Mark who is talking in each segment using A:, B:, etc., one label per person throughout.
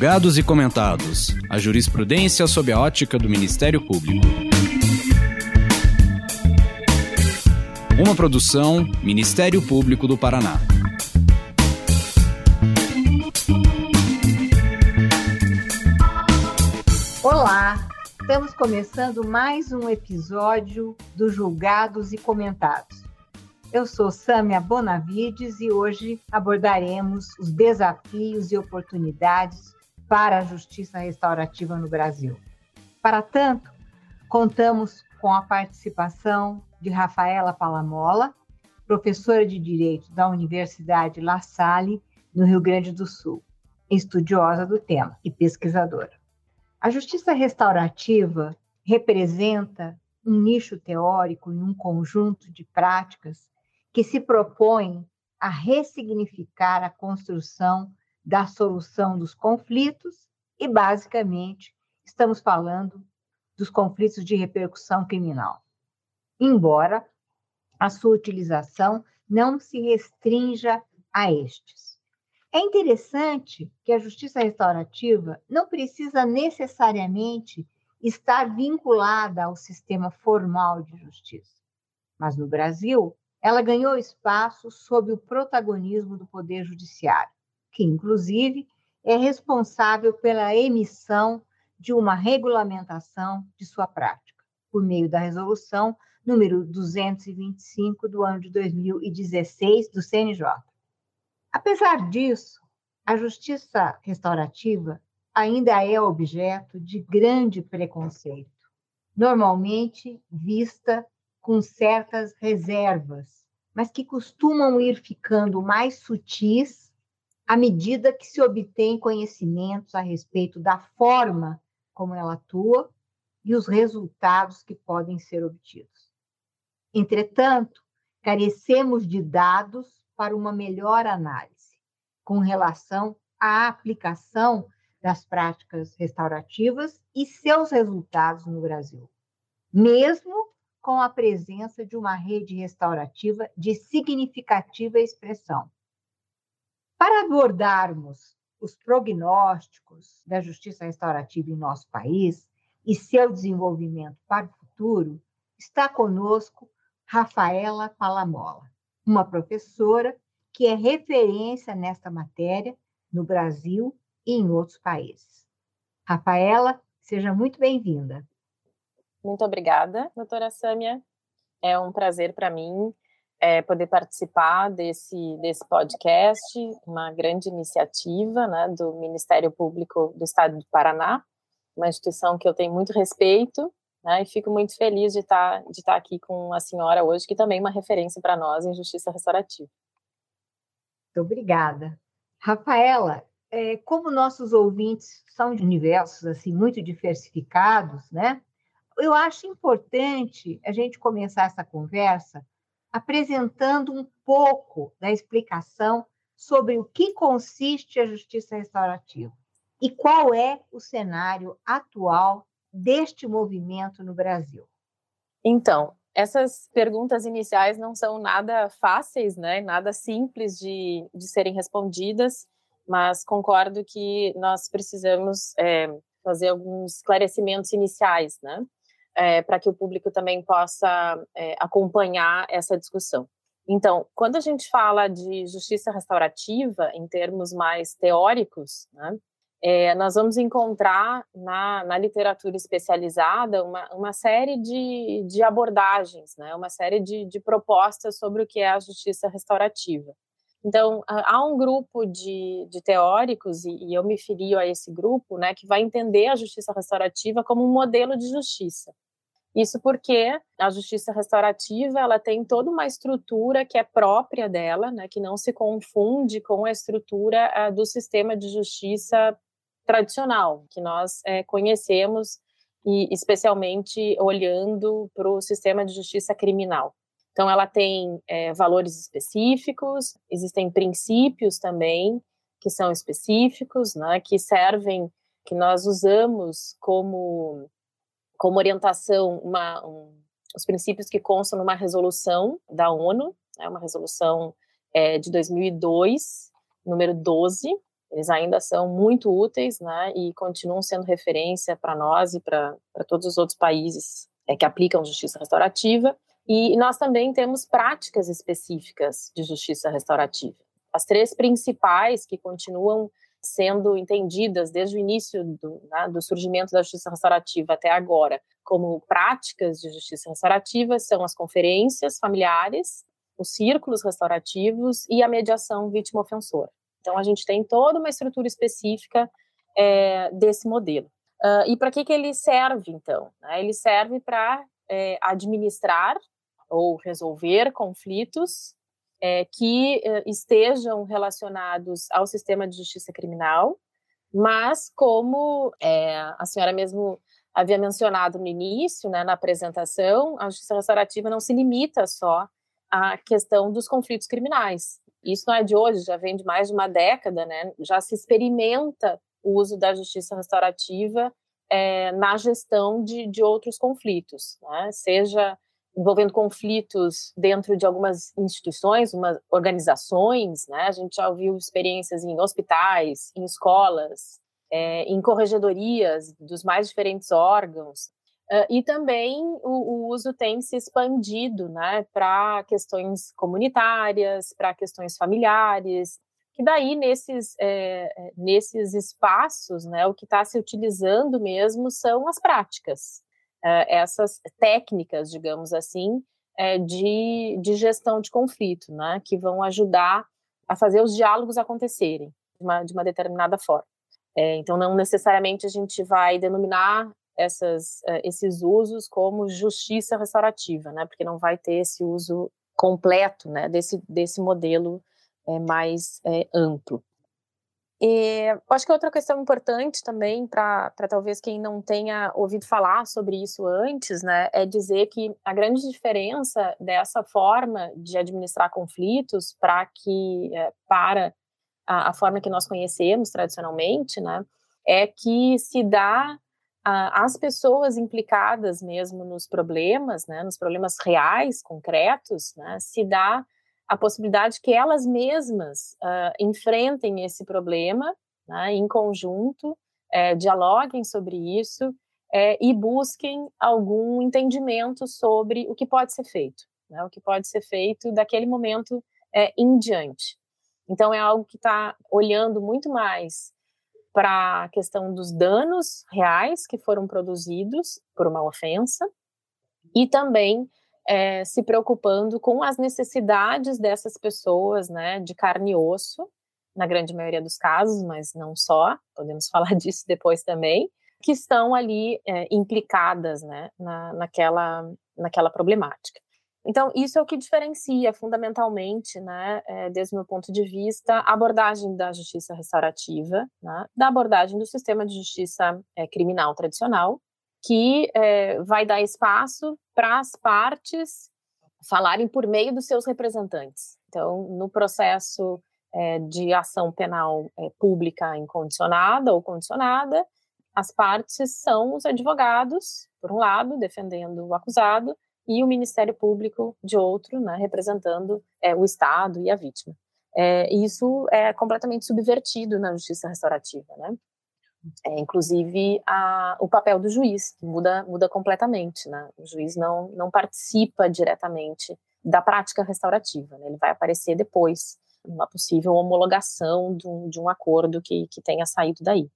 A: Julgados e comentados. A jurisprudência sob a ótica do Ministério Público. Uma produção Ministério Público do Paraná.
B: Olá, estamos começando mais um episódio do Julgados e Comentados. Eu sou Sâmia Bonavides e hoje abordaremos os desafios e oportunidades para a justiça restaurativa no Brasil. Para tanto, contamos com a participação de Rafaela Palamola, professora de Direito da Universidade La Salle, no Rio Grande do Sul, estudiosa do tema e pesquisadora. A justiça restaurativa representa um nicho teórico e um conjunto de práticas que se propõem a ressignificar a construção da solução dos conflitos e, basicamente, estamos falando dos conflitos de repercussão criminal. Embora a sua utilização não se restrinja a estes. É interessante que a justiça restaurativa não precisa necessariamente estar vinculada ao sistema formal de justiça. Mas no Brasil, ela ganhou espaço sob o protagonismo do Poder Judiciário, que, inclusive, é responsável pela emissão de uma regulamentação de sua prática, por meio da resolução número 225 do ano de 2016 do CNJ. Apesar disso, a justiça restaurativa ainda é objeto de grande preconceito, normalmente vista com certas reservas, mas que costumam ir ficando mais sutis à medida que se obtém conhecimentos a respeito da forma como ela atua e os resultados que podem ser obtidos. Entretanto, carecemos de dados para uma melhor análise com relação à aplicação das práticas restaurativas e seus resultados no Brasil, mesmo com a presença de uma rede restaurativa de significativa expressão. Para abordarmos os prognósticos da justiça restaurativa em nosso país e seu desenvolvimento para o futuro, está conosco Rafaela Palamola, uma professora que é referência nesta matéria no Brasil e em outros países. Rafaela, seja muito bem-vinda.
C: Muito obrigada, doutora Sâmia. É um prazer para mim é, poder participar desse, desse podcast, uma grande iniciativa né, do Ministério Público do Estado do Paraná, uma instituição que eu tenho muito respeito, né, e fico muito feliz de estar, de estar aqui com a senhora hoje, que também é uma referência para nós em justiça restaurativa.
B: Muito obrigada. Rafaela, é, como nossos ouvintes são de universos assim muito diversificados, né? eu acho importante a gente começar essa conversa apresentando um pouco da explicação sobre o que consiste a justiça restaurativa e qual é o cenário atual deste movimento no Brasil.
C: Então, essas perguntas iniciais não são nada fáceis, né? nada simples de, de serem respondidas, mas concordo que nós precisamos é, fazer alguns esclarecimentos iniciais, né? É, para que o público também possa é, acompanhar essa discussão. Então, quando a gente fala de justiça restaurativa, em termos mais teóricos, né, é, nós vamos encontrar na, na literatura especializada uma, uma série de, de abordagens, né, uma série de, de propostas sobre o que é a justiça restaurativa. Então, há um grupo de, de teóricos, e, e, eu me filio a esse grupo, né, que vai entender a justiça restaurativa como um modelo de justiça. Isso porque a justiça restaurativa ela tem toda uma estrutura que é própria dela, né, que não se confunde com a estrutura uh, do sistema de justiça tradicional que nós é, conhecemos e especialmente olhando para o sistema de justiça criminal. Então, ela tem é, valores específicos, existem princípios também que são específicos, né, que servem, que nós usamos como como orientação uma, um, os princípios que constam numa resolução da ONU, né, uma resolução é, de 2002, número 12, eles ainda são muito úteis, né, e continuam sendo referência para nós e para todos os outros países é, que aplicam justiça restaurativa. E nós também temos práticas específicas de justiça restaurativa. As três principais que continuam sendo entendidas desde o início do, né, do, surgimento da justiça restaurativa até agora como práticas de justiça restaurativa são as conferências familiares, os círculos restaurativos e a mediação vítima-ofensora. Então, a gente tem toda uma estrutura específica é, desse modelo. Uh, e para que, que ele serve, então? Né? Ele serve para é, administrar ou resolver conflitos é, que é, estejam relacionados ao sistema de justiça criminal, mas como é, a senhora mesmo havia mencionado no início, né, na apresentação, a justiça restaurativa não se limita só à questão dos conflitos criminais. Isso não é de hoje, já vem de mais de uma década, né? Já se experimenta o uso da justiça restaurativa é, na gestão de, de outros conflitos, né? seja envolvendo conflitos dentro de algumas instituições, umas organizações, né? A gente já ouviu experiências em hospitais, em escolas, é, em corregedorias dos mais diferentes órgãos. Uh, e também o, o, uso tem se expandido né, para questões comunitárias, para questões familiares, que daí nesses, é, nesses espaços, né, o que está se utilizando mesmo são as práticas, é, essas técnicas, digamos assim, é, de, de gestão de conflito, né, que vão ajudar a fazer os diálogos acontecerem de uma, de uma determinada forma. É, então, não necessariamente a gente vai denominar essas, esses usos como justiça restaurativa, né? Porque não vai ter esse uso completo, né? Desse, desse modelo é, mais é, amplo. E acho que outra questão importante também para talvez quem não tenha ouvido falar sobre isso antes, né, é dizer que a grande diferença dessa forma de administrar conflitos para que é, para a, a, forma que nós conhecemos tradicionalmente, né, é que se dá as pessoas implicadas mesmo nos problemas, né, nos problemas reais, concretos, né, se dá a possibilidade que elas mesmas uh, enfrentem esse problema né, em conjunto, é, dialoguem sobre isso é, e busquem algum entendimento sobre o que pode ser feito, né, o que pode ser feito daquele momento é, em diante. Então, é algo que está olhando muito mais para a questão dos danos reais que foram produzidos por uma ofensa e também é, se preocupando com as necessidades dessas pessoas, né, de carne e osso, na grande maioria dos casos, mas não só, podemos falar disso depois também, que estão ali é, implicadas, né, na, naquela, naquela problemática. Então, isso é o que diferencia fundamentalmente, né, é, desde o meu ponto de vista, a abordagem da justiça restaurativa né, da abordagem do sistema de justiça é, criminal tradicional, que é, vai dar espaço para as partes falarem por meio dos seus representantes. Então, no processo é, de ação penal é, pública incondicionada ou condicionada, as partes são os advogados, por um lado, defendendo o acusado, e o Ministério Público de outro, né, representando é, o Estado e a vítima. É, isso é completamente subvertido na justiça restaurativa, né? É, inclusive a, o papel do juiz muda muda completamente, né? O juiz não não participa diretamente da prática restaurativa, né? Ele vai aparecer depois uma possível homologação de um, de um acordo que, que tenha saído daí.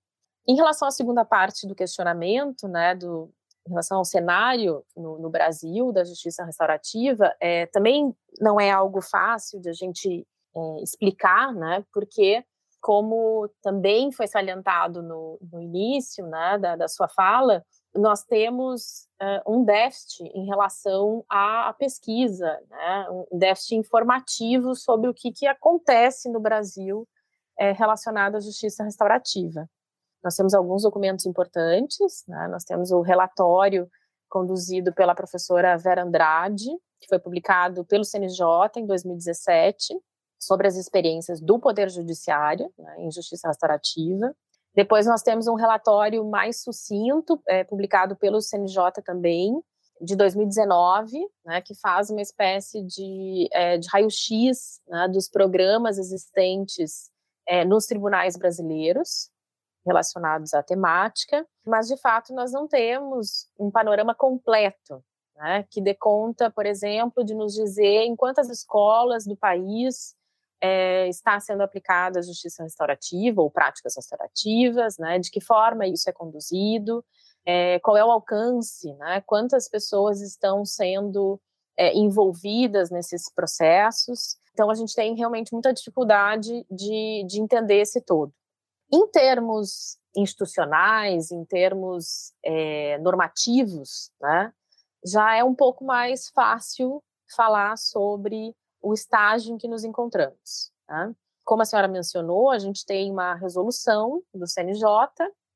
C: Em relação à segunda parte do questionamento, né, do, em relação ao cenário no, no Brasil da justiça restaurativa, é, também não é algo fácil de a gente é, explicar, né? Porque, como também foi salientado no, no início né, da, da, sua fala, nós temos uh, um déficit em relação à pesquisa, né, um déficit informativo sobre o que, que acontece no Brasil é, relacionado à justiça restaurativa. Nós temos alguns documentos importantes, né? nós temos o relatório conduzido pela professora Vera Andrade, que foi publicado pelo CNJ em 2017, sobre as experiências do Poder Judiciário né, em justiça restaurativa. Depois nós temos um relatório mais sucinto, é, publicado pelo CNJ também, de 2019, né, que faz uma espécie de, é, de raio-x né, dos programas existentes é, nos tribunais brasileiros relacionados à temática, mas de fato nós não temos um panorama completo, né, que dê conta, por exemplo, de nos dizer em quantas escolas do país é, está sendo aplicada a justiça restaurativa ou práticas restaurativas, né, de que forma isso é conduzido, é, qual é o alcance, né, quantas pessoas estão sendo é, envolvidas nesses processos. Então, a gente tem realmente muita dificuldade de, de entender esse todo. Em termos institucionais, em termos é, normativos, né, já é um pouco mais fácil falar sobre o estágio em que nos encontramos. Né? Como a senhora mencionou, a gente tem uma resolução do CNJ,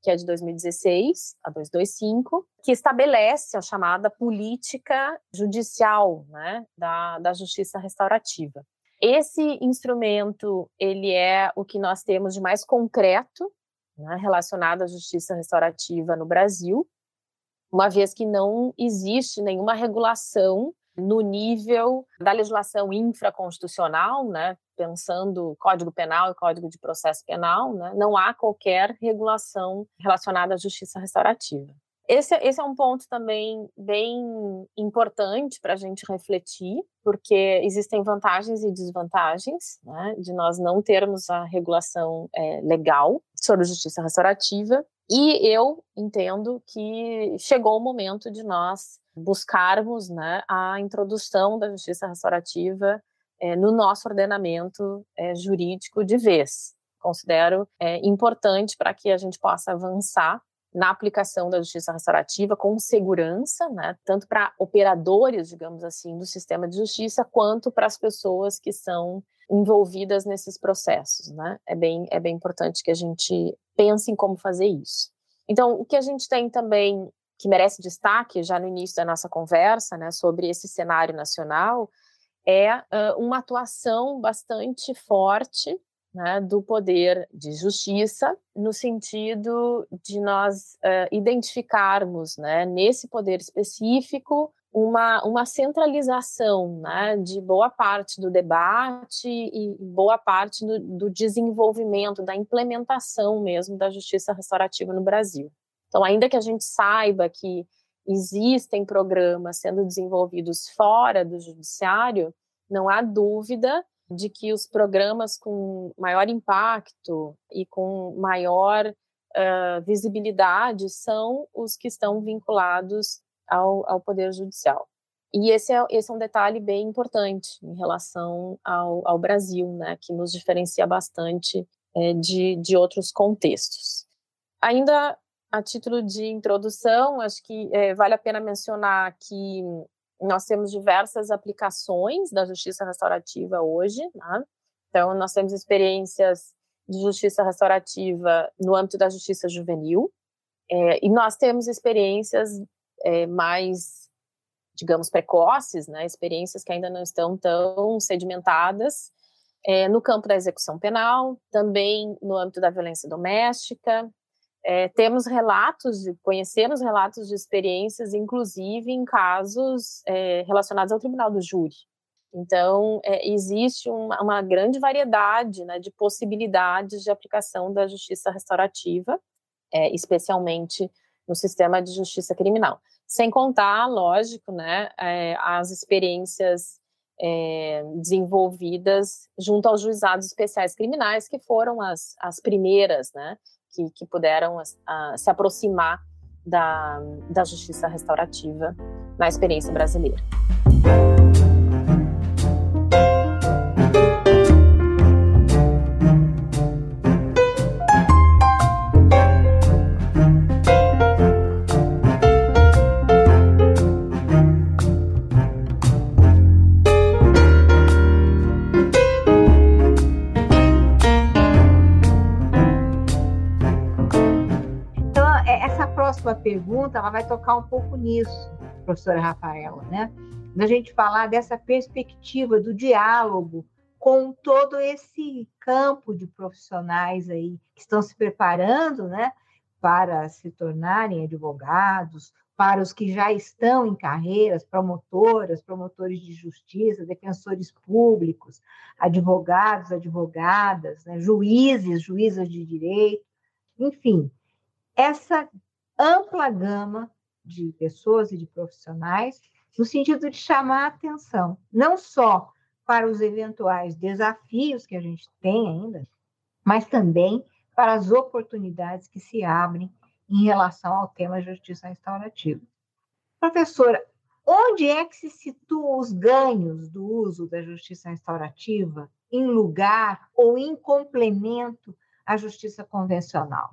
C: que é de 2016, a 225, que estabelece a chamada política judicial né, da, da justiça restaurativa. Esse instrumento, ele é o que nós temos de mais concreto né, relacionado à justiça restaurativa no Brasil, uma vez que não existe nenhuma regulação no nível da legislação infraconstitucional, né, pensando Código Penal e Código de Processo Penal, né, não há qualquer regulação relacionada à justiça restaurativa. Esse, esse é um ponto também bem importante para a gente refletir, porque existem vantagens e desvantagens né, de nós não termos a regulação é, legal sobre justiça restaurativa. E eu entendo que chegou o momento de nós buscarmos né, a introdução da justiça restaurativa é, no nosso ordenamento é, jurídico de vez. Considero é, importante para que a gente possa avançar na aplicação da justiça restaurativa com segurança, né, tanto para operadores, digamos assim, do sistema de justiça, quanto para as pessoas que são envolvidas nesses processos, né? É bem, é bem importante que a gente pense em como fazer isso. Então, o que a gente tem também que merece destaque já no início da nossa conversa, né, sobre esse cenário nacional, é uh, uma atuação bastante forte né, do poder de justiça, no sentido de nós uh, identificarmos, né, nesse poder específico, uma, uma centralização né, de boa parte do debate e boa parte do, do desenvolvimento, da implementação mesmo da justiça restaurativa no Brasil. Então, ainda que a gente saiba que existem programas sendo desenvolvidos fora do judiciário, não há dúvida de que os programas com maior impacto e com maior uh, visibilidade são os que estão vinculados ao, ao Poder Judicial. E esse é, esse é um detalhe bem importante em relação ao, ao Brasil, né, que nos diferencia bastante é, de, de outros contextos. Ainda a título de introdução, acho que é, vale a pena mencionar que nós temos diversas aplicações da justiça restaurativa hoje, né? Então, nós temos experiências de justiça restaurativa no âmbito da justiça juvenil, é, e nós temos experiências é, mais, digamos, precoces, né? experiências que ainda não estão tão sedimentadas é, no campo da execução penal, também no âmbito da violência doméstica, é, temos relatos, conhecemos relatos de experiências, inclusive em casos é, relacionados ao tribunal do júri. Então, é, existe uma, uma, grande variedade né, de possibilidades de aplicação da justiça restaurativa, é, especialmente no sistema de justiça criminal. Sem contar, lógico, né, é, as experiências é, desenvolvidas junto aos juizados especiais criminais, que foram as, as primeiras, né, que, que puderam uh, se aproximar da, da justiça restaurativa na experiência brasileira.
B: Pergunta ela vai tocar um pouco nisso, professora Rafaela, né? Da gente falar dessa perspectiva do diálogo com todo esse campo de profissionais aí que estão se preparando, né, para se tornarem advogados, para os que já estão em carreiras, promotoras, promotores de justiça, defensores públicos, advogados, advogadas, né, juízes, juízas de direito, enfim, essa ampla gama de pessoas e de profissionais, no sentido de chamar a atenção, não só para os eventuais desafios que a gente tem ainda, mas também para as oportunidades que se abrem em relação ao tema justiça restaurativa. Professora, onde é que se situam os ganhos do uso da justiça restaurativa em lugar ou em complemento à justiça convencional?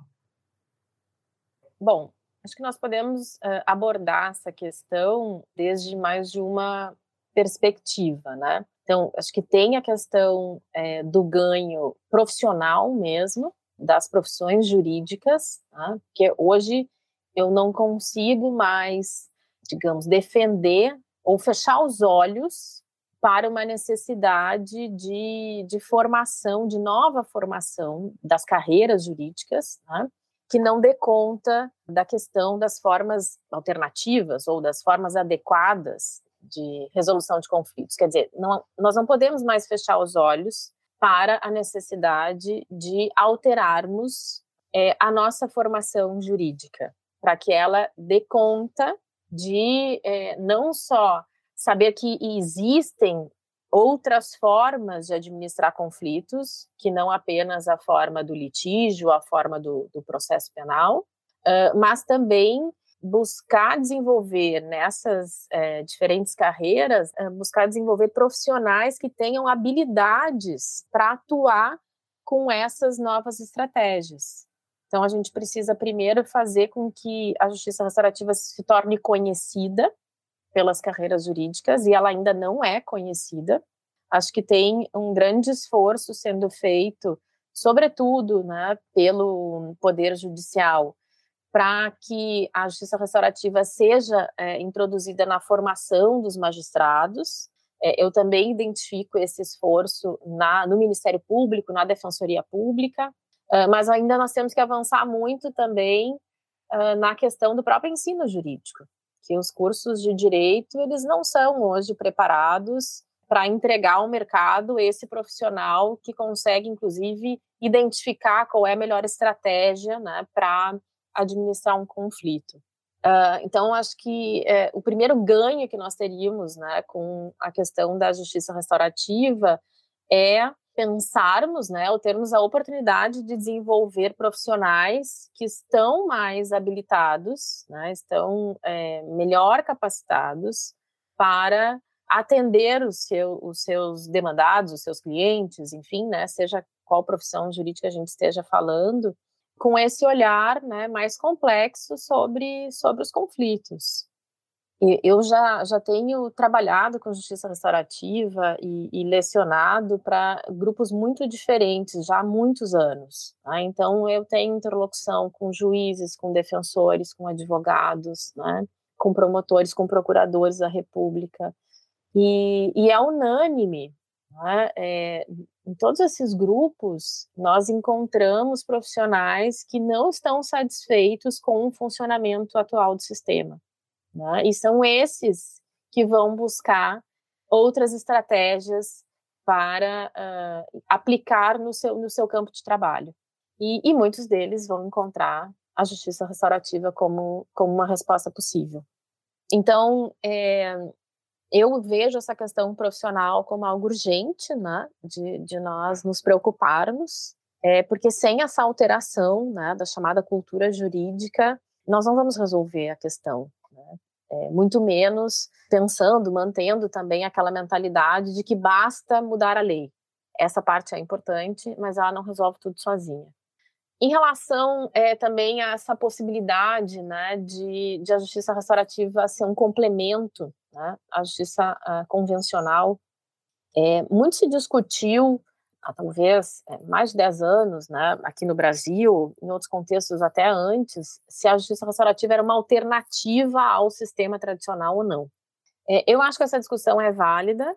C: Bom, acho que nós podemos uh, abordar essa questão desde mais de uma perspectiva, né? Então, acho que tem a questão é, do ganho profissional mesmo, das profissões jurídicas, né? porque hoje eu não consigo mais, digamos, defender ou fechar os olhos para uma necessidade de, de formação, de nova formação das carreiras jurídicas, né? Que não dê conta da questão das formas alternativas ou das formas adequadas de resolução de conflitos. Quer dizer, não, nós não podemos mais fechar os olhos para a necessidade de alterarmos é, a nossa formação jurídica, para que ela dê conta de é, não só saber que existem outras formas de administrar conflitos, que não apenas a forma do litígio, a forma do, do processo penal, uh, mas também buscar desenvolver nessas é, diferentes carreiras, é, buscar desenvolver profissionais que tenham habilidades para atuar com essas novas estratégias. Então, a gente precisa primeiro fazer com que a justiça restaurativa se torne conhecida pelas carreiras jurídicas, e ela ainda não é conhecida. Acho que tem um grande esforço sendo feito, sobretudo né, pelo Poder Judicial, para que a justiça restaurativa seja é, introduzida na formação dos magistrados. É, eu também identifico esse esforço na, no Ministério Público, na Defensoria Pública, uh, mas ainda nós temos que avançar muito também uh, na questão do próprio ensino jurídico, que os cursos de direito eles não são hoje preparados para entregar ao mercado esse profissional que consegue, inclusive, identificar qual é a melhor estratégia né, para administrar um conflito. Uh, então, acho que é, o primeiro ganho que nós teríamos né, com a questão da justiça restaurativa é pensarmos, né, ou termos a oportunidade de desenvolver profissionais que estão mais habilitados, né, estão é, melhor capacitados para atender os, seu, os seus demandados, os seus clientes, enfim, né, seja qual profissão jurídica a gente esteja falando, com esse olhar né, mais complexo sobre, sobre os conflitos. Eu já, já tenho trabalhado com justiça restaurativa e, e lecionado para grupos muito diferentes já há muitos anos. Tá? Então, eu tenho interlocução com juízes, com defensores, com advogados, né? com promotores, com procuradores da República. E, e é unânime né? É, em todos esses grupos, nós encontramos profissionais que não estão satisfeitos com o funcionamento atual do sistema. Né? E são esses que vão buscar outras estratégias para uh, aplicar no seu, no seu campo de trabalho. E, e, muitos deles vão encontrar a justiça restaurativa como, como uma resposta possível. Então, é, eu vejo essa questão profissional como algo urgente, né, de, de nós nos preocuparmos, é, porque sem essa alteração, né, da chamada cultura jurídica, nós não vamos resolver a questão, né, é, muito menos pensando, mantendo também aquela mentalidade de que basta mudar a lei. Essa parte é importante, mas ela não resolve tudo sozinha. Em relação é, também a essa possibilidade né, de, de a justiça restaurativa ser um complemento né, à justiça uh, convencional, é, muito se discutiu há talvez é, mais de 10 anos, né, aqui no Brasil, em outros contextos até antes, se a justiça restaurativa era uma alternativa ao sistema tradicional ou não. É, eu acho que essa discussão é válida,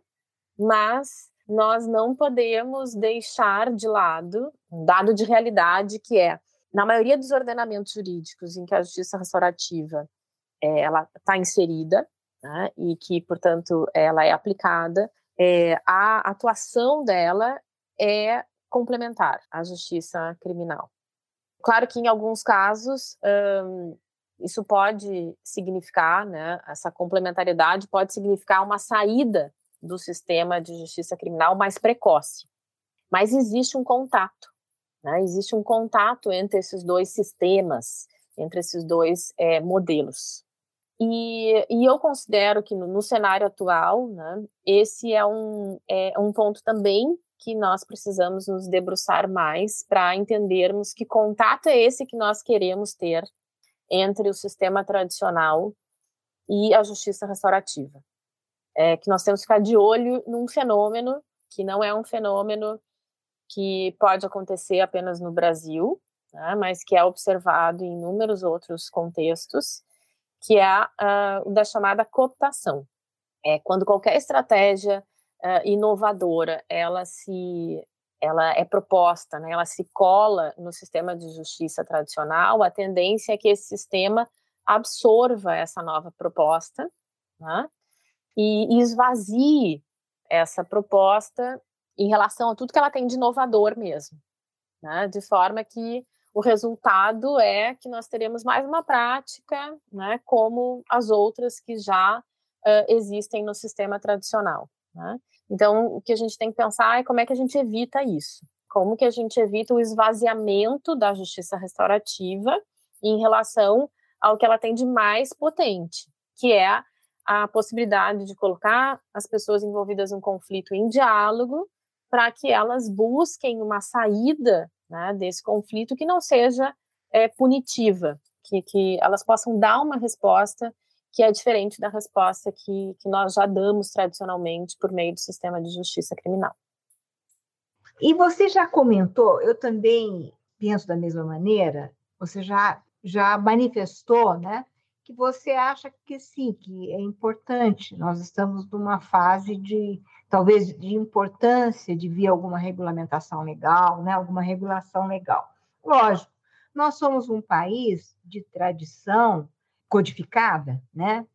C: mas nós não podemos deixar de lado um dado de realidade que é, na maioria dos ordenamentos jurídicos em que a justiça restaurativa é, ela está inserida né, e que, portanto, ela é aplicada, é, a atuação dela é complementar à justiça criminal. Claro que em alguns casos um, isso pode significar, né, essa complementariedade pode significar uma saída do sistema de justiça criminal mais precoce. Mas existe um contato, né, existe um contato entre esses dois sistemas, entre esses dois é, modelos. E, e, eu considero que no, no cenário atual, né, esse é um, é um ponto também que nós precisamos nos debruçar mais para entendermos que contato é esse que nós queremos ter entre o sistema tradicional e a justiça restaurativa. É que nós temos que ficar de olho num fenômeno que não é um fenômeno que pode acontecer apenas no Brasil, né, mas que é observado em inúmeros outros contextos, que é o da chamada cooptação. É quando qualquer estratégia uh, inovadora ela se ela é proposta, né, ela se cola no sistema de justiça tradicional, a tendência é que esse sistema absorva essa nova proposta né, e, esvazie essa proposta em relação a tudo que ela tem de inovador mesmo, né, de forma que o resultado é que nós teremos mais uma prática, né, como as outras que já uh, existem no sistema tradicional. Né? Então, o que a gente tem que pensar é como é que a gente evita isso. Como que a gente evita o esvaziamento da justiça restaurativa em relação ao que ela tem de mais potente, que é a possibilidade de colocar as pessoas envolvidas no conflito em diálogo para que elas busquem uma saída né, desse conflito que não seja é, punitiva, que, que elas possam dar uma resposta que é diferente da resposta que, que nós já damos tradicionalmente por meio do sistema de justiça criminal.
B: E você já comentou, eu também penso da mesma maneira, você já, já manifestou, né, que você acha que sim, que é importante. Nós estamos numa fase de, talvez, de importância de vir alguma regulamentação legal, né, alguma regulação legal. Lógico, nós somos um país de tradição codificada, né?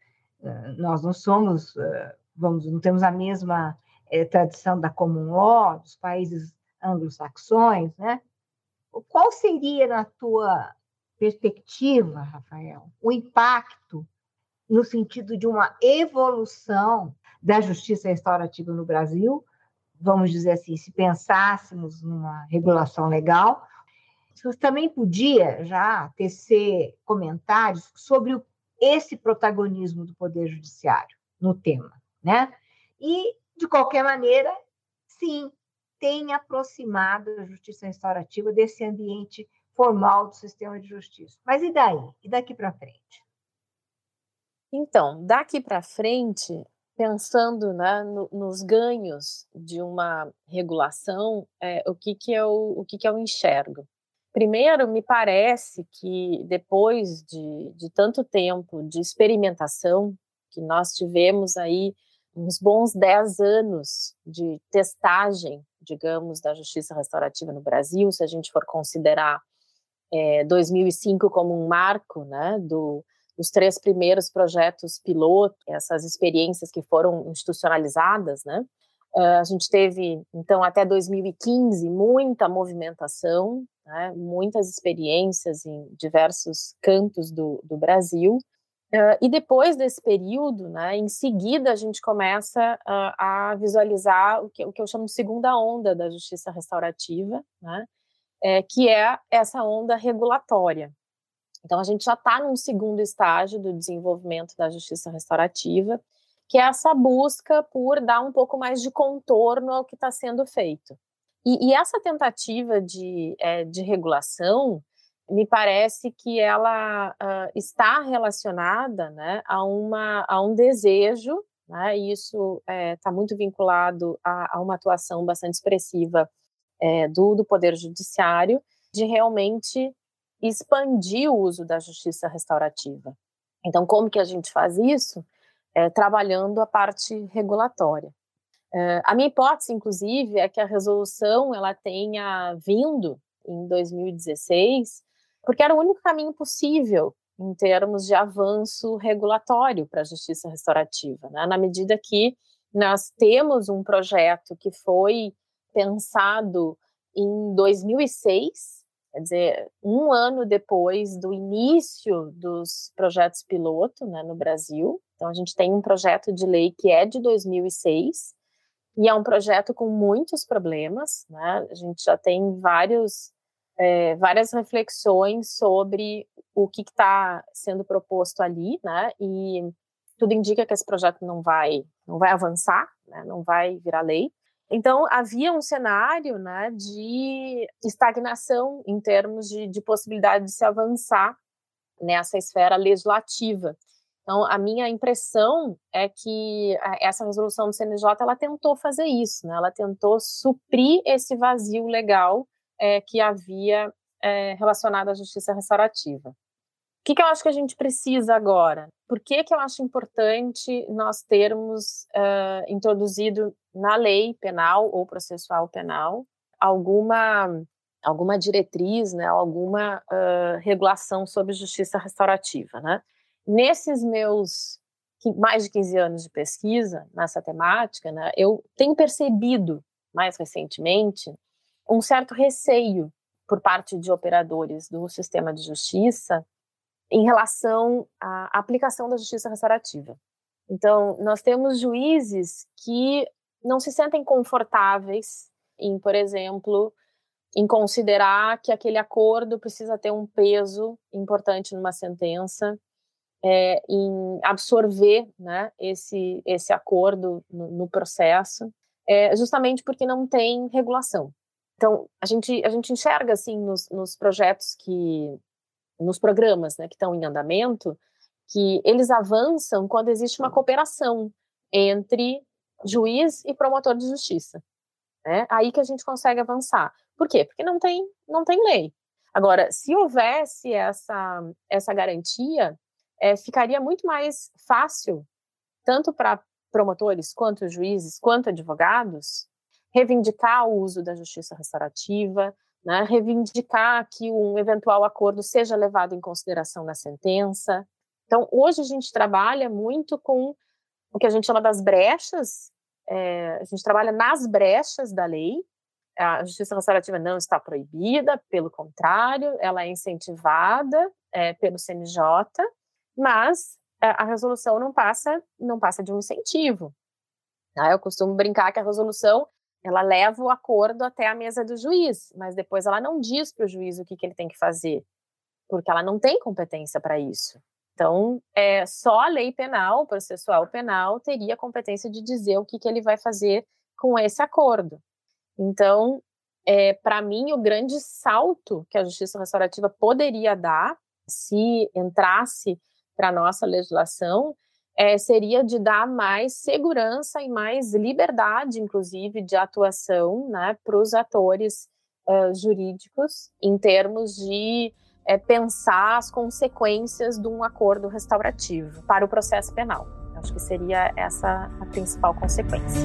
B: Ah, nós não somos, ah, vamos, não temos a mesma é, tradição da common law dos países anglo-saxões, né? Qual seria, na tua perspectiva, Rafael, o impacto no sentido de uma evolução da justiça restaurativa no Brasil? Vamos dizer assim, se pensássemos numa regulação legal, você também podia já tecer comentários sobre esse protagonismo do Poder Judiciário no tema, né? E, de qualquer maneira, sim, tem aproximado a justiça restaurativa desse ambiente formal do sistema de justiça. Mas e daí? E daqui para frente?
C: Então, daqui para frente, pensando né, no, nos ganhos de uma regulação, é, o que que eu o que que eu enxergo? Primeiro, me parece que depois de, de tanto tempo de experimentação, que nós tivemos aí uns bons 10 anos de testagem, digamos, da justiça restaurativa no Brasil, se a gente for considerar é, 2005 como um marco, né, do, dos três primeiros projetos piloto, essas experiências que foram institucionalizadas, né, a gente teve, então, até 2015, muita movimentação, né, muitas experiências em diversos cantos do, do Brasil. Uh, e depois desse período, né, em seguida, a gente começa uh, a visualizar o que, o que eu chamo de segunda onda da justiça restaurativa, né, é, que é essa onda regulatória. Então, a gente já está num segundo estágio do desenvolvimento da justiça restaurativa, que é essa busca por dar um pouco mais de contorno ao que está sendo feito. E, e, essa tentativa de, é, de regulação, me parece que ela uh, está relacionada né, a, uma, a um desejo, né, e isso está é, tá muito vinculado a, a, uma atuação bastante expressiva é, do, do Poder Judiciário, de realmente expandir o uso da justiça restaurativa. Então, como que a gente faz isso? É, trabalhando a parte regulatória. É, a minha hipótese, inclusive, é que a resolução ela tenha vindo em 2016, porque era o único caminho possível em termos de avanço regulatório para a justiça restaurativa, né? na medida que nós temos um projeto que foi pensado em 2006, quer dizer, um ano depois do início dos projetos piloto né, no Brasil. Então, a gente tem um projeto de lei que é de 2006 e é um projeto com muitos problemas. Né? A gente já tem vários, é, várias reflexões sobre o que está sendo proposto ali, né? E tudo indica que esse projeto não vai, não vai avançar, né? não vai virar lei. Então, havia um cenário né, de estagnação em termos de, de possibilidade de se avançar nessa esfera legislativa. Então, a minha impressão é que essa resolução do CNJ ela tentou fazer isso, né? ela tentou suprir esse vazio legal é, que havia é, relacionado à justiça restaurativa. O que, que, eu acho que a gente precisa agora? Por que, que eu acho importante nós termos uh, introduzido na lei penal ou processual penal alguma alguma diretriz, né, alguma uh, regulação sobre justiça restaurativa, né? Nesses meus mais de 15 anos de pesquisa nessa temática, né, eu tenho percebido mais recentemente um certo receio por parte de operadores do sistema de justiça em relação à aplicação da justiça restaurativa. Então, nós temos juízes que não se sentem confortáveis em, por exemplo, em considerar que aquele acordo precisa ter um peso importante numa sentença, é, em absorver né, esse, esse acordo no, no processo, é, justamente porque não tem regulação. Então, a gente, a gente enxerga, assim, nos, nos projetos que, nos programas né, que estão em andamento, que eles avançam quando existe uma cooperação entre juiz e promotor de justiça. Né? Aí que a gente consegue avançar. Por quê? Porque não tem, não tem lei. Agora, se houvesse essa, essa garantia, é, ficaria muito mais fácil, tanto para promotores, quanto juízes, quanto advogados, reivindicar o uso da justiça restaurativa, né, reivindicar que um eventual acordo seja levado em consideração na sentença. Então, hoje a gente trabalha muito com o que a gente chama das brechas é, a gente trabalha nas brechas da lei. A justiça restaurativa não está proibida, pelo contrário, ela é incentivada é, pelo CNJ, mas a, a resolução não passa, não passa de um incentivo. Tá? Eu costumo brincar que a resolução ela leva o acordo até a mesa do juiz, mas depois ela não diz para o juiz o que, que ele tem que fazer, porque ela não tem competência para isso. Então, é, só a lei penal, processual penal, teria competência de dizer o que, que ele vai fazer com esse acordo. Então, é, para mim, o grande salto que a justiça restaurativa poderia dar, se entrasse para a nossa legislação, é, seria de dar mais segurança e mais liberdade, inclusive, de atuação né, para os atores uh, jurídicos, em termos de é, pensar as consequências de um acordo restaurativo para o processo penal. Acho que seria essa a principal consequência.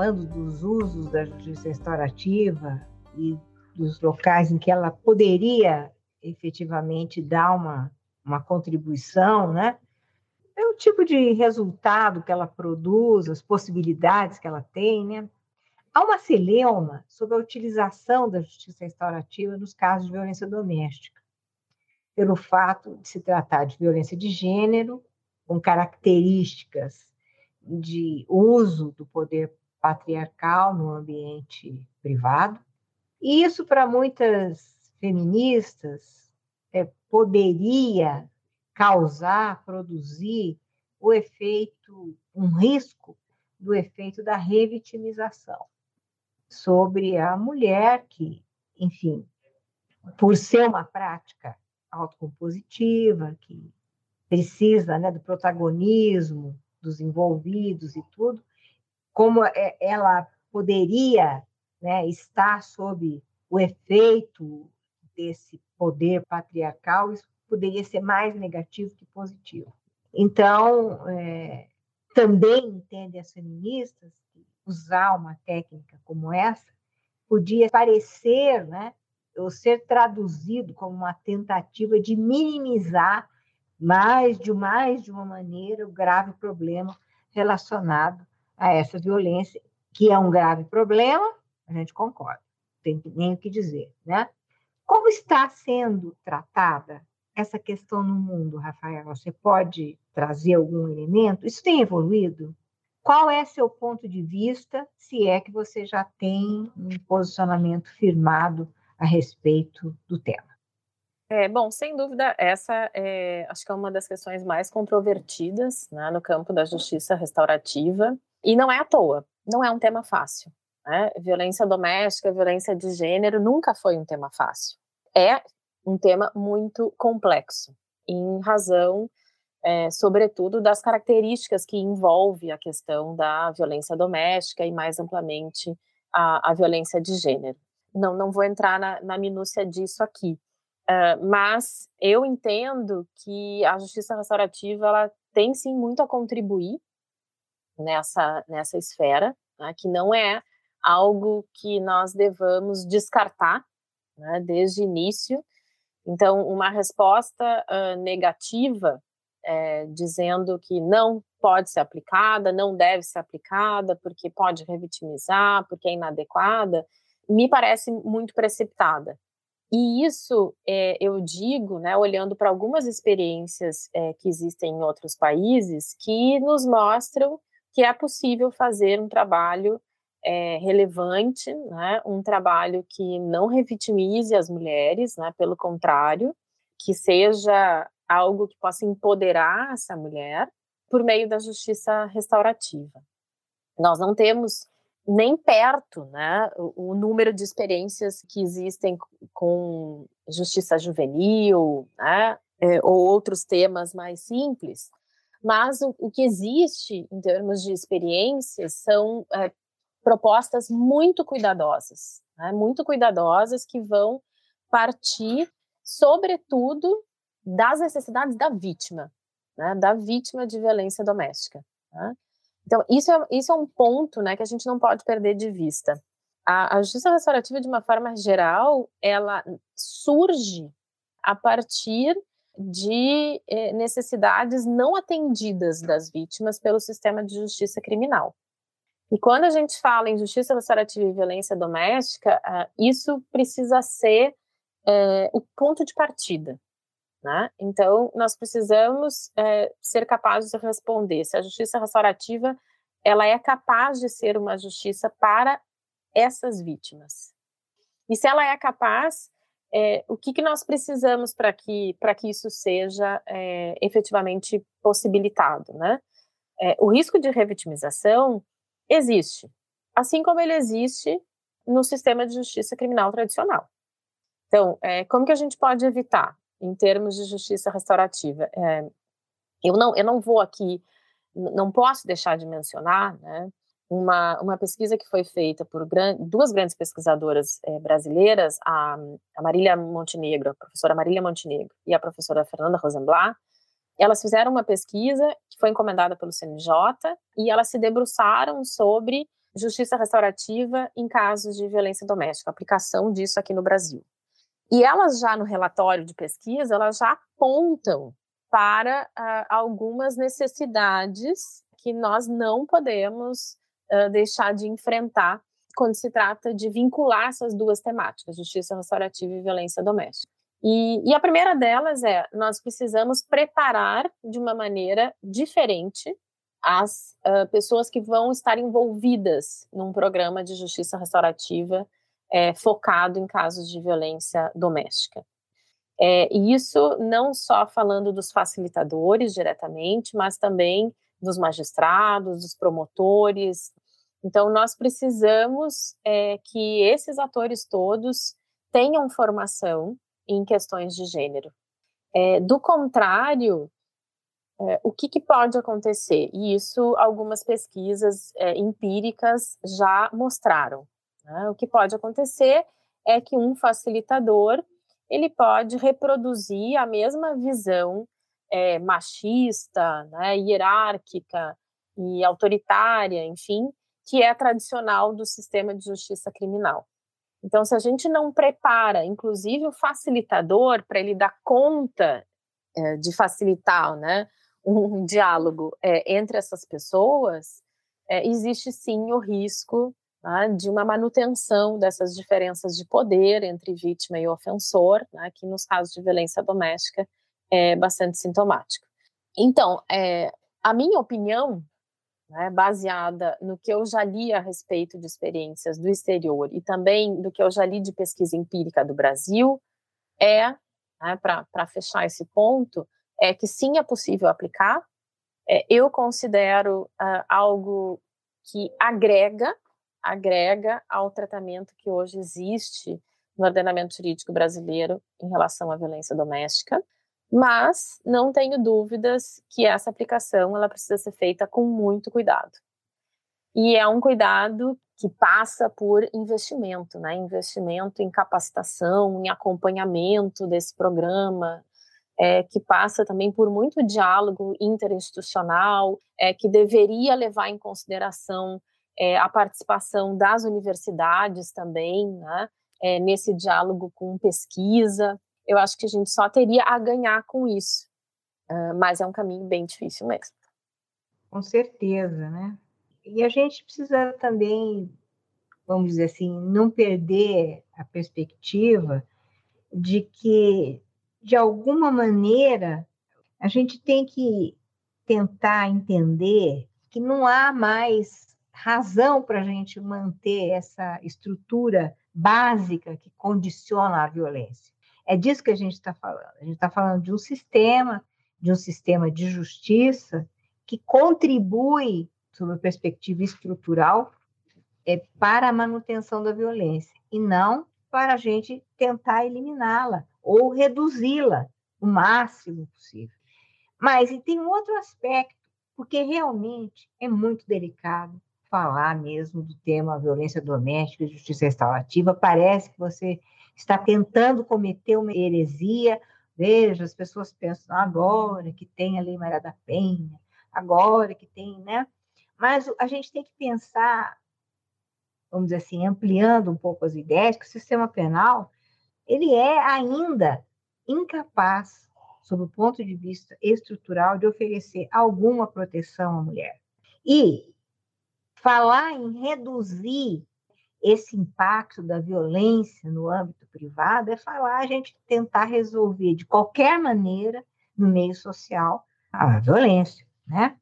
B: Falando dos usos da justiça restaurativa e dos locais em que ela poderia efetivamente dar uma, uma contribuição, né? É o tipo de resultado que ela produz, as possibilidades que ela tem, né? Há uma celeuma sobre a utilização da justiça restaurativa nos casos de violência doméstica, pelo fato de se tratar de violência de gênero, com características de uso do poder patriarcal no ambiente privado. E isso, para muitas feministas, é, poderia causar, produzir o efeito, um risco do efeito da revitimização sobre a mulher que, enfim, por ser uma prática autocompositiva, que precisa né, do protagonismo dos envolvidos e tudo, como é, ela poderia né, estar sob o efeito desse poder patriarcal, isso poderia ser mais negativo que positivo. Então, é, também entendem as feministas que usar uma técnica como essa podia parecer, né, ou ser traduzido como uma tentativa de minimizar mais de mais de uma maneira o grave problema relacionado a essa violência, que é um grave problema, a gente concorda, tem nem o que dizer, né? Como está sendo tratada essa questão no mundo, Rafael? Você pode trazer algum elemento? Isso tem evoluído? Qual é seu ponto de vista, se é que você já tem um posicionamento firmado a respeito do tema?
C: É, bom, sem dúvida, essa é, acho que é uma das questões mais controvertidas né, no campo da justiça restaurativa. E não é à toa, não é um tema fácil. Né? Violência doméstica, violência de gênero nunca foi um tema fácil. É um tema muito complexo, em razão, é, sobretudo, das características que envolve a questão da violência doméstica e, mais amplamente, a, a violência de gênero. Não, não vou entrar na, na minúcia disso aqui, Uh, mas eu entendo que a justiça restaurativa ela tem sim muito a contribuir nessa, nessa esfera, né, que não é algo que nós devamos descartar né, desde o início. Então, uma resposta uh, negativa, é, dizendo que não pode ser aplicada, não deve ser aplicada, porque pode revitimizar, porque é inadequada, me parece muito precipitada. E isso é, eu digo, né, olhando para algumas experiências é, que existem em outros países, que nos mostram que é possível fazer um trabalho é, relevante, né, um trabalho que não revitimize as mulheres, né, pelo contrário, que seja algo que possa empoderar essa mulher por meio da justiça restaurativa. Nós não temos nem perto né, o, o, número de experiências que existem com justiça juvenil, né, é, ou outros temas mais simples, mas o, o, que existe em termos de experiências são é, propostas muito cuidadosas, né, muito cuidadosas que vão partir, sobretudo, das necessidades da vítima, né, da vítima de violência doméstica. Né? Então, isso é, isso é um ponto né, que a gente não pode perder de vista. A, a justiça restaurativa, de uma forma geral, ela surge a partir de eh, necessidades não atendidas das vítimas pelo sistema de justiça criminal. E quando a gente fala em justiça restaurativa e violência doméstica, uh, isso precisa ser uh, o ponto de partida. Né? Então, nós precisamos é, ser capazes de responder se a justiça restaurativa ela é capaz de ser uma justiça para essas vítimas. E se ela é capaz, é, o que, que nós precisamos para que, que isso seja é, efetivamente possibilitado? Né? É, o risco de revitimização existe, assim como ele existe no sistema de justiça criminal tradicional. Então, é, como que a gente pode evitar? em termos de justiça restaurativa. É, eu, não, eu não vou aqui, não posso deixar de mencionar né, uma, uma pesquisa que foi feita por gran, duas grandes pesquisadoras é, brasileiras, a, a Marília Montenegro, a professora Marília Montenegro e a professora Fernanda Rosenblatt, elas fizeram uma pesquisa que foi encomendada pelo CNJ e elas se debruçaram sobre justiça restaurativa em casos de violência doméstica, aplicação disso aqui no Brasil. E elas já no relatório de pesquisa, elas já apontam para uh, algumas necessidades que nós não podemos deixar de enfrentar quando se trata de vincular essas duas temáticas, justiça restaurativa e violência doméstica. E, e a primeira delas é: nós precisamos preparar de uma maneira diferente as uh, pessoas que vão estar envolvidas num programa de justiça restaurativa é, focado em casos de violência doméstica. É, e isso não só falando dos facilitadores diretamente, mas também dos magistrados, dos promotores. Então, nós precisamos é, que esses atores todos tenham formação em questões de gênero. É, do contrário, é, o que, que, pode acontecer? E isso algumas pesquisas é, empíricas já mostraram. Né? O que pode acontecer é que um facilitador ele pode reproduzir a mesma visão é, machista, né, hierárquica e autoritária, enfim, que é tradicional do sistema de justiça criminal. Então, se a gente não prepara, inclusive o facilitador, para ele dar conta é, de facilitar né, um, diálogo é, entre essas pessoas, é, existe sim o risco né, de uma manutenção dessas diferenças de poder entre vítima e ofensor, né, que nos casos de violência doméstica é bastante sintomático. Então, é, a minha opinião né, baseada no que eu já li a respeito de experiências do exterior e também do que eu já li de pesquisa empírica do Brasil, é, né, para fechar esse ponto, é que sim é possível aplicar. É, eu considero uh, algo que agrega, agrega ao tratamento que hoje existe no ordenamento jurídico brasileiro em relação à violência doméstica mas não tenho dúvidas que essa aplicação ela precisa ser feita com muito cuidado. E é um cuidado que passa por investimento, né? Investimento em capacitação, em acompanhamento desse programa, é, que passa também por muito diálogo interinstitucional, é, que deveria levar em consideração é, a participação das universidades também, né? É, nesse diálogo com pesquisa, eu acho que a gente só teria a ganhar com isso. Uh, mas é um caminho bem difícil mesmo.
B: Com certeza, né? E a gente precisa também, vamos dizer assim, não perder a perspectiva de que, de alguma maneira, a gente tem que tentar entender que não há mais razão para a gente manter essa estrutura básica que condiciona a violência. É disso que a gente está falando. A gente está falando de um sistema, de um sistema de justiça que contribui, sob a perspectiva estrutural, é, para a manutenção da violência e não para a gente tentar eliminá-la ou reduzi-la o máximo possível. Mas e tem um outro aspecto, porque realmente é muito delicado falar mesmo do tema violência doméstica e justiça restaurativa. Parece que você está tentando cometer uma heresia. Veja, as pessoas pensam agora que tem a Lei Maria da Penha, agora que tem, né? Mas a gente tem que pensar, vamos dizer assim, ampliando um pouco as ideias, que o sistema penal ele é ainda incapaz, sob o ponto de vista estrutural, de oferecer alguma proteção à mulher. E falar em reduzir esse impacto da violência no âmbito privado é falar a gente tentar resolver de qualquer maneira no meio social a violência, né?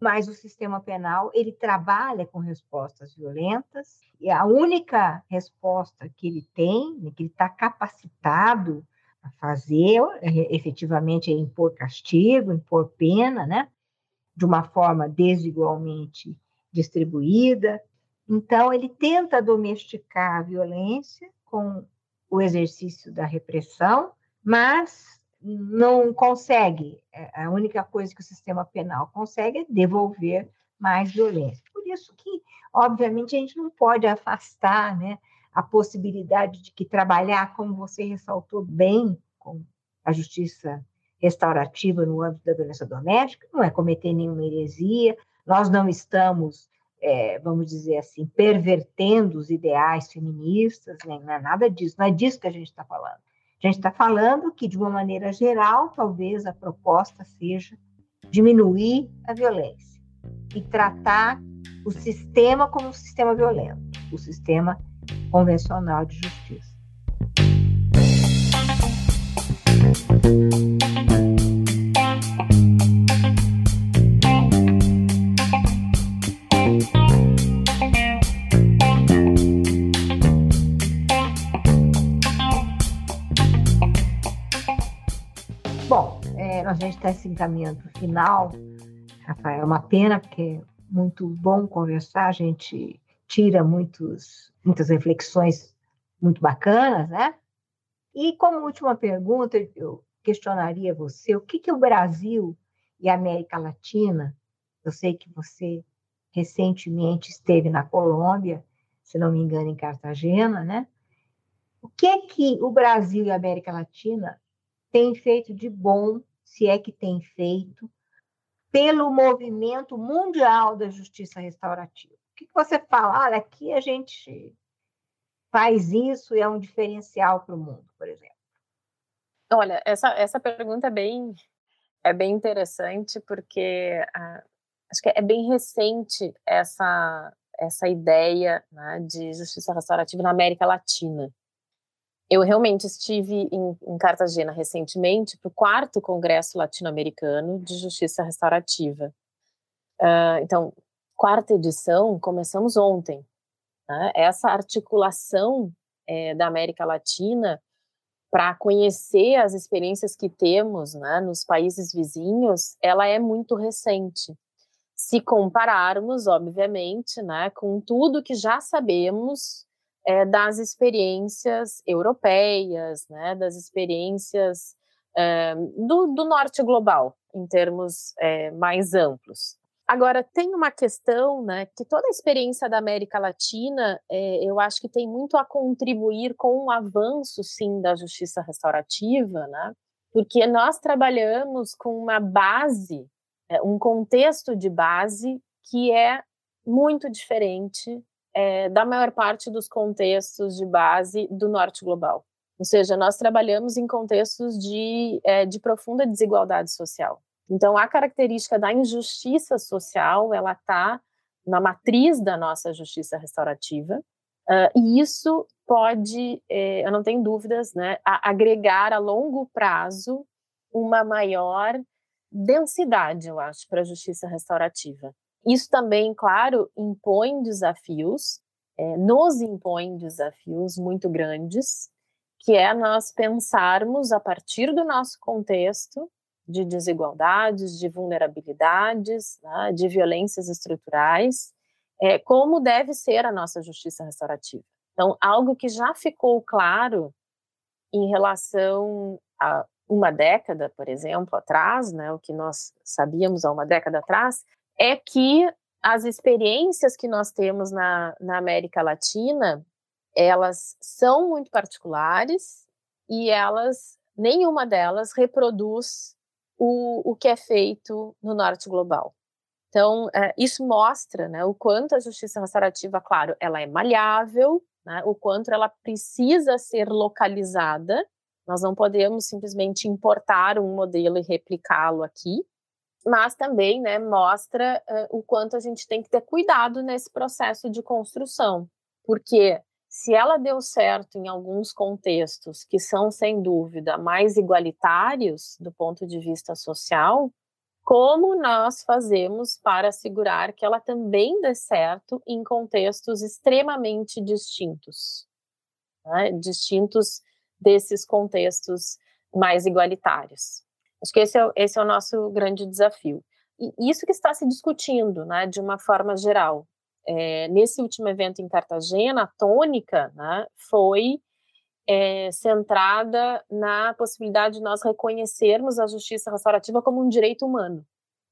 B: Mas o sistema penal ele trabalha com respostas violentas e a única resposta que ele tem, né, que ele está capacitado a fazer, é, efetivamente, é impor castigo, impor pena, né? De uma forma desigualmente distribuída, então, ele tenta domesticar a violência com o exercício da repressão, mas não consegue. É, a única coisa que o sistema penal consegue é devolver mais violência. Por isso que, obviamente, a gente não pode afastar né, a possibilidade de que trabalhar, como você ressaltou bem, com a justiça restaurativa no âmbito da violência doméstica, não é cometer nenhuma heresia, nós não estamos é, vamos dizer assim, pervertendo os ideais feministas, nem não é nada disso, não é disso que a gente está falando. A gente está falando que, de uma maneira geral, talvez a proposta seja diminuir a violência e tratar o sistema como um sistema violento, o sistema convencional de justiça. A gente está se encaminhando para o final. Rafael, é uma pena, porque é muito bom conversar, a gente tira muitos, muitas reflexões muito bacanas, né? E como última pergunta, eu questionaria você, o que, que o Brasil e América Latina. Eu sei que você recentemente esteve na Colômbia, se não me engano, em Cartagena, né? O que é que o Brasil e a América Latina têm feito de bom, se é que tem feito, pelo movimento mundial da justiça restaurativa? O que você fala? Olha, aqui a gente faz isso e é um diferencial para o mundo, por exemplo.
C: Olha, essa, essa pergunta é bem, é bem interessante, porque uh, acho que é bem recente essa, essa ideia né, de justiça restaurativa na América Latina. Eu realmente estive em, em Cartagena recentemente para o quarto Congresso Latino-Americano de Justiça Restaurativa. Uh, então, quarta edição, começamos ontem. Né? Essa articulação é, da América Latina para conhecer as experiências que temos né, nos países vizinhos, ela é muito recente. Se compararmos, obviamente, né, com tudo que já sabemos é, das experiências europeias, né, das experiências é, do, do, norte global, em termos é, mais amplos. Agora, tem uma questão, né, que toda a experiência da América Latina, é, eu acho que tem muito a contribuir com o avanço, sim, da justiça restaurativa, né, porque nós trabalhamos com uma base, é, um contexto de base que é muito diferente é, da maior parte dos contextos de base do norte global. Ou seja, nós trabalhamos em contextos de, é, de profunda desigualdade social. Então, a característica da injustiça social, ela está na matriz da nossa justiça restaurativa, uh, e isso pode, eh, eu não tenho dúvidas, né, a agregar a longo prazo uma maior densidade, eu acho, para a justiça restaurativa. Isso também, claro, impõe desafios, eh, nos impõe desafios muito grandes, que é nós pensarmos a partir do nosso contexto de desigualdades, de vulnerabilidades, né, de violências estruturais, é, como deve ser a nossa justiça restaurativa. Então, algo que já ficou claro em relação a uma década, por exemplo, atrás, né, o que nós sabíamos há uma década atrás, é que as experiências que nós temos na, na América Latina, elas são muito particulares e elas, nenhuma delas reproduz o, o que é feito no norte global. Então, é, isso mostra né, o quanto a justiça restaurativa, claro, ela é malhável, né, o quanto ela precisa ser localizada. Nós não podemos simplesmente importar um modelo e replicá-lo aqui, mas também né, mostra uh, o quanto a gente tem que ter cuidado nesse processo de construção, porque se ela deu certo em alguns contextos que são, sem dúvida, mais igualitários do ponto de vista social, como nós fazemos para assegurar que ela também dê certo em contextos extremamente distintos, né? distintos desses contextos mais igualitários. Acho que esse é, esse é o nosso grande desafio. E isso que está se discutindo, né, de uma forma geral, é, nesse último evento em Cartagena, a tônica né, foi é, centrada na possibilidade de nós reconhecermos a justiça restaurativa como um direito humano.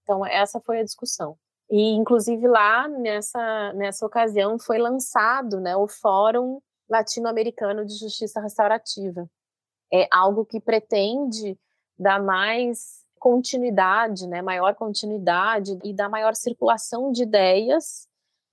C: Então, essa foi a discussão. E, inclusive, lá nessa, nessa ocasião foi lançado né, o Fórum Latino-Americano de Justiça Restaurativa. É algo que pretende dar mais continuidade, né, maior continuidade e dar maior circulação de ideias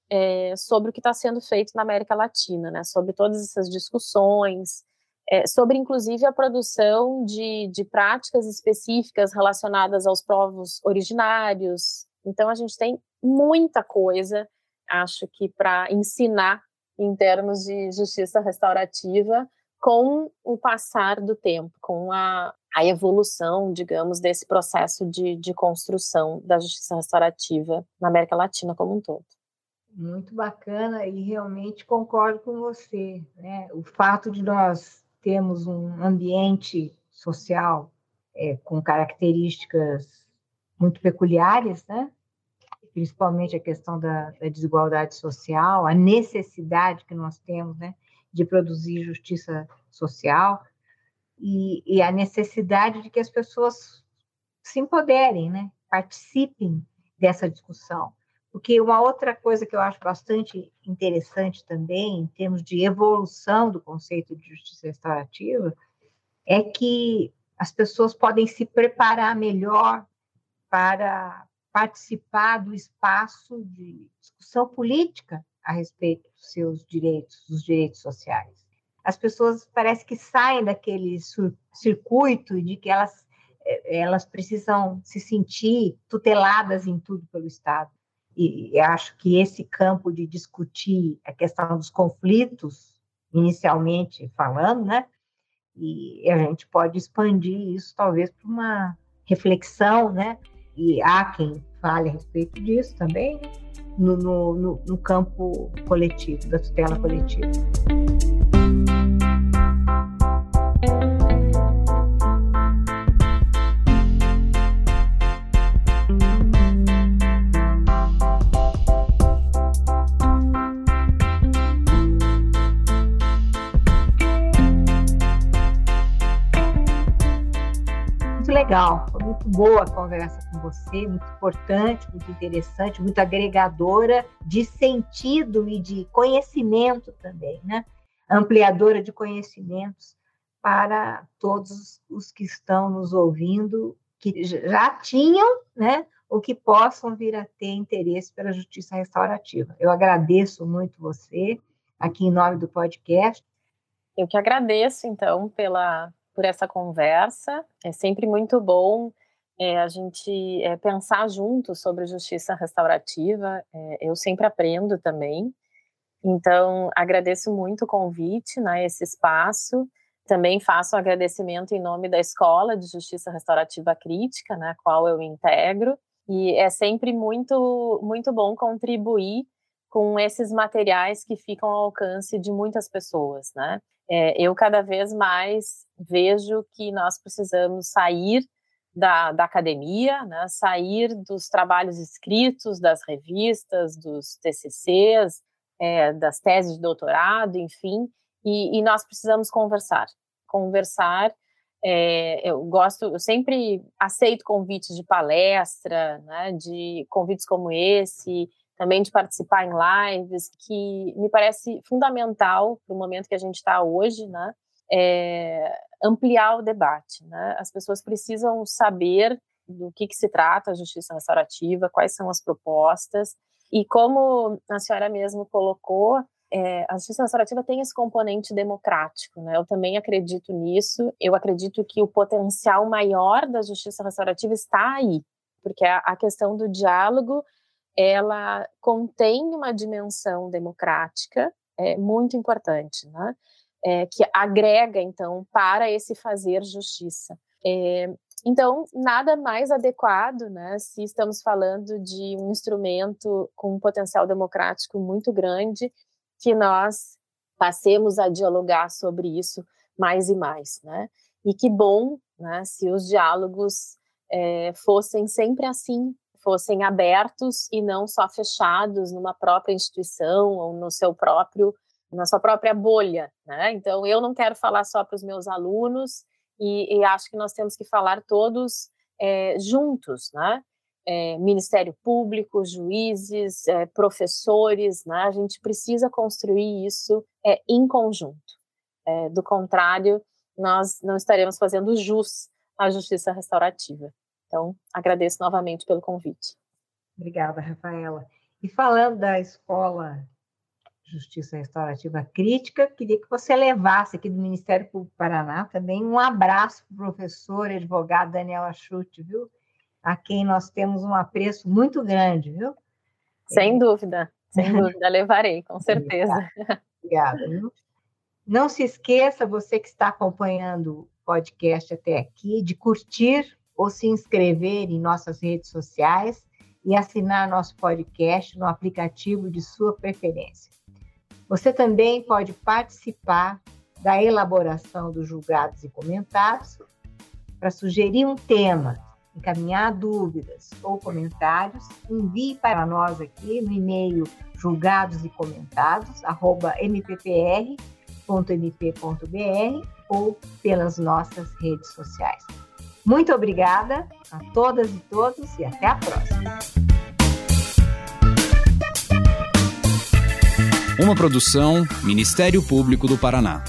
C: é, sobre o que está sendo feito na América Latina, né, sobre todas essas discussões, é, sobre inclusive a produção de, de práticas específicas relacionadas aos povos originários. Então, a gente tem muita coisa, acho que, para ensinar em termos de justiça restaurativa com o passar do tempo, com a, a evolução, digamos, desse processo de, de construção da justiça restaurativa na América Latina como um todo.
B: Muito bacana e realmente concordo com você. Né? O fato de nós termos um ambiente social é, com características muito peculiares, né? principalmente a questão da, da, desigualdade social, a necessidade que nós temos né, de produzir justiça social e, e a necessidade de que as pessoas se empoderem, né? participem dessa discussão. Porque uma outra coisa que eu acho bastante interessante também, em termos de evolução do conceito de justiça restaurativa, é que as pessoas podem se preparar melhor para participar do espaço de discussão política a respeito seus direitos, dos direitos sociais. As pessoas parece que saem daquele circuito de que elas eh, elas precisam se sentir tuteladas em tudo pelo Estado. E acho que esse campo de discutir a questão dos conflitos, inicialmente falando, né? E a gente pode expandir isso talvez para uma reflexão, né? E há quem fale a respeito disso também, né? no, no, no campo coletivo, da tutela coletiva. Legal, foi muito boa a conversa com você, muito importante, muito interessante, muito agregadora de sentido e de conhecimento também, né? Ampliadora de conhecimentos para todos os que estão nos ouvindo, que já tinham, né? Ou que possam vir a ter interesse pela justiça restaurativa. Eu agradeço muito você, aqui em nome do podcast.
C: Eu que agradeço, então, pela, por essa conversa. É sempre muito bom é, a gente é, pensar junto sobre justiça restaurativa. É, eu sempre aprendo também. Então, agradeço muito o convite, né, esse espaço. Também faço um agradecimento em nome da Escola de Justiça Restaurativa Crítica, na né, qual eu integro. E é sempre muito, muito bom contribuir com esses materiais que ficam ao alcance de muitas pessoas, né? É, eu cada vez mais vejo que nós precisamos sair da, da academia, né? sair dos trabalhos escritos, das revistas, dos TCCs, é, das teses de doutorado, enfim, e, e nós precisamos conversar. Conversar é, eu gosto, eu sempre aceito convites de palestra, né, de convites como esse, também de participar em lives, que me parece fundamental para o momento que a gente está hoje, né? É ampliar o debate, né? As pessoas precisam saber do que, que se trata a justiça restaurativa, quais são as propostas, e como a senhora mesmo colocou, é, a justiça restaurativa tem esse componente democrático, né? Eu também acredito nisso. Eu acredito que o potencial maior da justiça restaurativa está aí, porque a, a questão do diálogo ela contém uma dimensão democrática é, muito importante, né? É, que agrega, então, para esse fazer justiça. É, então, nada mais adequado, né, se estamos falando de um instrumento com um potencial democrático muito grande, que nós passemos a dialogar sobre isso mais e mais, né? E que bom, né, se os diálogos é, fossem sempre assim, fossem abertos e não só fechados numa própria instituição ou no seu próprio na sua própria bolha, né? Então eu não quero falar só para os meus alunos e, e, acho que nós temos que falar todos é, juntos, né? É, Ministério Público, juízes, é, professores, né? A gente precisa construir isso é, em conjunto. É, do contrário, nós não estaremos fazendo jus à justiça restaurativa. Então, agradeço novamente pelo convite.
B: Obrigada, Rafaela. E falando da Escola Justiça Restaurativa Crítica, queria que você levasse aqui do Ministério Público do Paraná também um abraço para o professor e advogado Daniel Achute, viu? A quem nós temos um apreço muito grande, viu?
C: Sem é. dúvida, sem dúvida, levarei, com certeza.
B: Obrigada. Viu? Não se esqueça, você que está acompanhando o podcast até aqui, de curtir ou se inscrever em nossas redes sociais e assinar nosso podcast no aplicativo de sua preferência. Você também pode participar da elaboração dos julgados e comentários para sugerir um tema, encaminhar dúvidas ou comentários, envie para nós aqui no e-mail julgados e comentados mppr.mp.br ou pelas nossas redes sociais. Muito obrigada a todas e todos e até a próxima.
A: Uma produção Ministério Público do Paraná.